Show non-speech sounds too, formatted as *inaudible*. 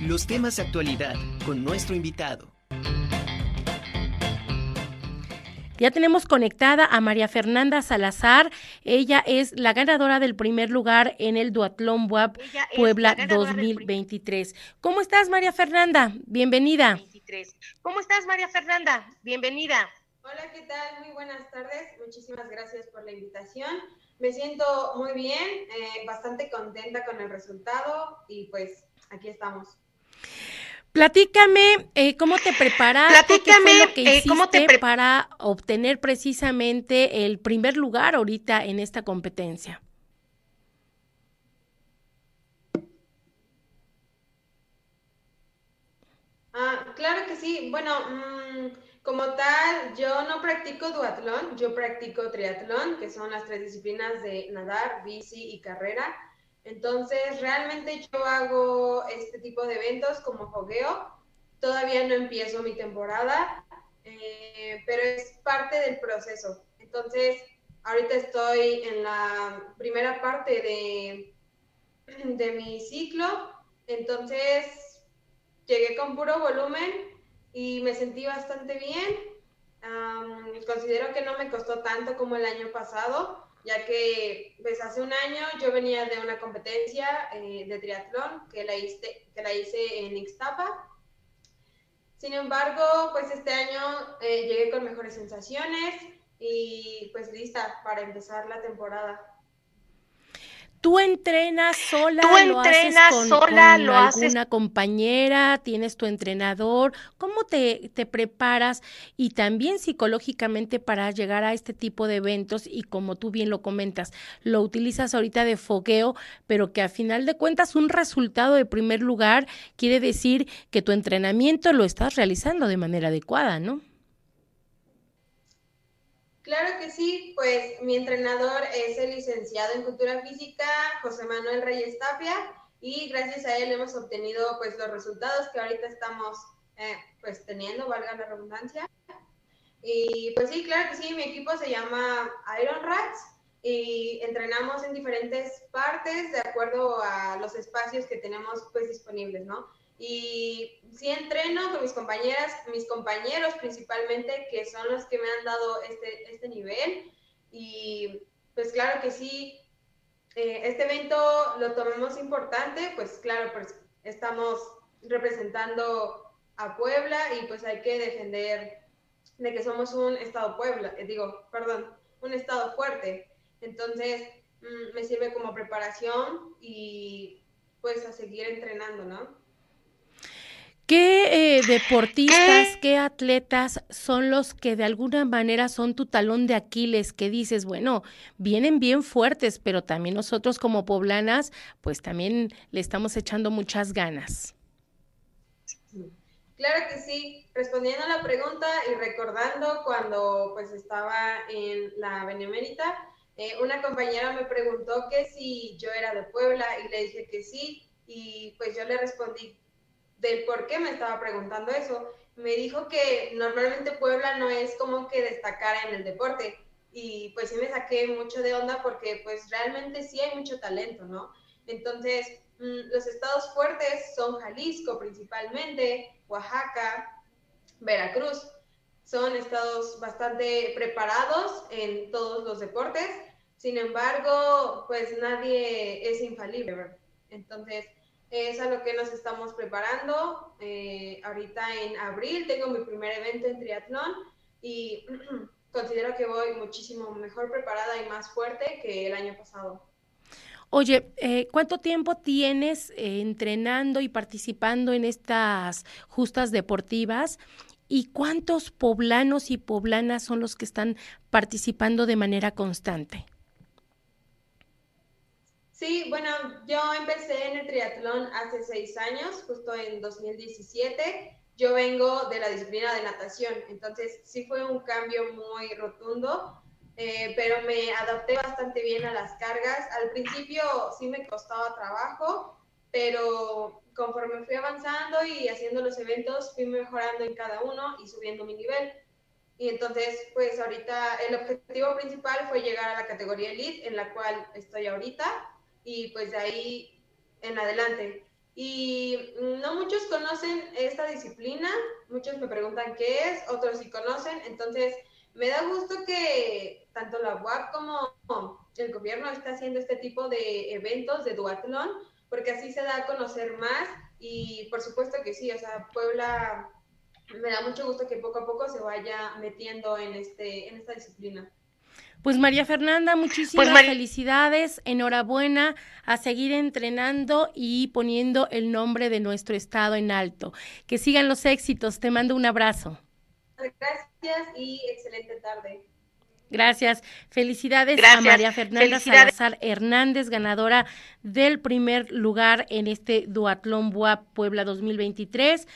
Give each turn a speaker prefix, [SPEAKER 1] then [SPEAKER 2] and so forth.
[SPEAKER 1] Los temas de actualidad con nuestro invitado.
[SPEAKER 2] Ya tenemos conectada a María Fernanda Salazar. Ella es la ganadora del primer lugar en el Duatlón WAP Puebla 2023. ¿Cómo estás, María Fernanda? Bienvenida.
[SPEAKER 3] ¿Cómo estás, María Fernanda? Bienvenida.
[SPEAKER 4] Hola, ¿qué tal? Muy buenas tardes. Muchísimas gracias por la invitación. Me siento muy bien, eh, bastante contenta con el resultado y pues aquí estamos.
[SPEAKER 2] Platícame eh, cómo te preparaste, qué fue lo que eh, hiciste para obtener precisamente el primer lugar ahorita en esta competencia.
[SPEAKER 4] Ah, claro que sí. Bueno, mm, como tal, yo no practico duatlón, yo practico triatlón, que son las tres disciplinas de nadar, bici y carrera. Entonces, realmente yo hago este tipo de eventos como fogueo. Todavía no empiezo mi temporada, eh, pero es parte del proceso. Entonces, ahorita estoy en la primera parte de, de mi ciclo. Entonces, llegué con puro volumen y me sentí bastante bien. considero que no me costó tanto como el año pasado ya que pues hace un año yo venía de una competencia eh, de triatlón que la, hice, que la hice en Ixtapa. Sin embargo, pues este año eh, llegué con mejores sensaciones y pues lista para empezar la temporada.
[SPEAKER 2] ¿Tú entrenas sola? ¿Tú entrenas con, sola? ¿Lo alguna compañera? ¿Tienes tu entrenador? ¿Cómo te, te, preparas? Y también psicológicamente para llegar a este tipo de eventos y como tú bien lo comentas, lo utilizas ahorita de fogueo, pero que a final de cuentas un resultado de primer lugar quiere decir que tu entrenamiento lo estás realizando de manera adecuada, ¿no?
[SPEAKER 4] Claro que sí, pues mi entrenador es el licenciado en Cultura Física, José Manuel Reyes Tapia, y gracias a él hemos obtenido pues los resultados que ahorita estamos eh, pues teniendo, valga la redundancia. Y pues sí, claro que sí, mi equipo se llama Iron Rats y entrenamos en diferentes partes de acuerdo a los espacios que tenemos pues disponibles, ¿no? Y sí entreno con mis compañeras, mis compañeros principalmente, que son los que me han dado este, este nivel. Y pues claro que sí, eh, este evento lo tomemos importante, pues claro, pues estamos representando a Puebla y pues hay que defender de que somos un estado Puebla, eh, digo, perdón, un estado fuerte. Entonces, mm, me sirve como preparación y pues a seguir entrenando, ¿no?
[SPEAKER 2] ¿Qué eh, deportistas, qué atletas son los que de alguna manera son tu talón de Aquiles que dices, bueno, vienen bien fuertes, pero también nosotros como poblanas, pues también le estamos echando muchas ganas?
[SPEAKER 4] Claro que sí. Respondiendo a la pregunta y recordando cuando pues estaba en la Benemérita, eh, una compañera me preguntó que si yo era de Puebla y le dije que sí y pues yo le respondí del por qué me estaba preguntando eso. Me dijo que normalmente Puebla no es como que destacara en el deporte. Y pues sí me saqué mucho de onda porque pues realmente sí hay mucho talento, ¿no? Entonces, mm, los estados fuertes son Jalisco principalmente, Oaxaca, Veracruz. Son estados bastante preparados en todos los deportes. Sin embargo, pues nadie es infalible. Entonces, es a lo que nos estamos preparando. Eh, ahorita en abril tengo mi primer evento en triatlón y *clears throat* considero que voy muchísimo mejor preparada y más fuerte que el año pasado.
[SPEAKER 2] Oye, eh, ¿cuánto tiempo tienes eh, entrenando y participando en estas justas deportivas? ¿Y cuántos poblanos y poblanas son los que están participando de manera constante?
[SPEAKER 4] Sí, bueno, yo empecé en el triatlón hace seis años, justo en 2017. Yo vengo de la disciplina de natación, entonces sí fue un cambio muy rotundo, eh, pero me adapté bastante bien a las cargas. Al principio sí me costaba trabajo, pero conforme fui avanzando y haciendo los eventos, fui mejorando en cada uno y subiendo mi nivel. Y entonces, pues ahorita el objetivo principal fue llegar a la categoría elite, en la cual estoy ahorita y pues de ahí en adelante. y no muchos conocen esta disciplina, muchos me preguntan qué es, otros sí conocen, entonces me da gusto que tanto la UAP como el gobierno está haciendo este tipo de eventos de duatlón, porque así se da a conocer más y por supuesto que sí, o sea, Puebla me da mucho gusto que poco a poco se vaya metiendo en, este, en esta disciplina.
[SPEAKER 2] Pues María Fernanda, muchísimas pues felicidades, enhorabuena a seguir entrenando y poniendo el nombre de nuestro estado en alto. Que sigan los éxitos, te mando un abrazo.
[SPEAKER 4] Gracias y excelente tarde.
[SPEAKER 2] Gracias. Felicidades a María Fernanda Salazar Hernández, ganadora del primer lugar en este Duatlón Buap Puebla 2023.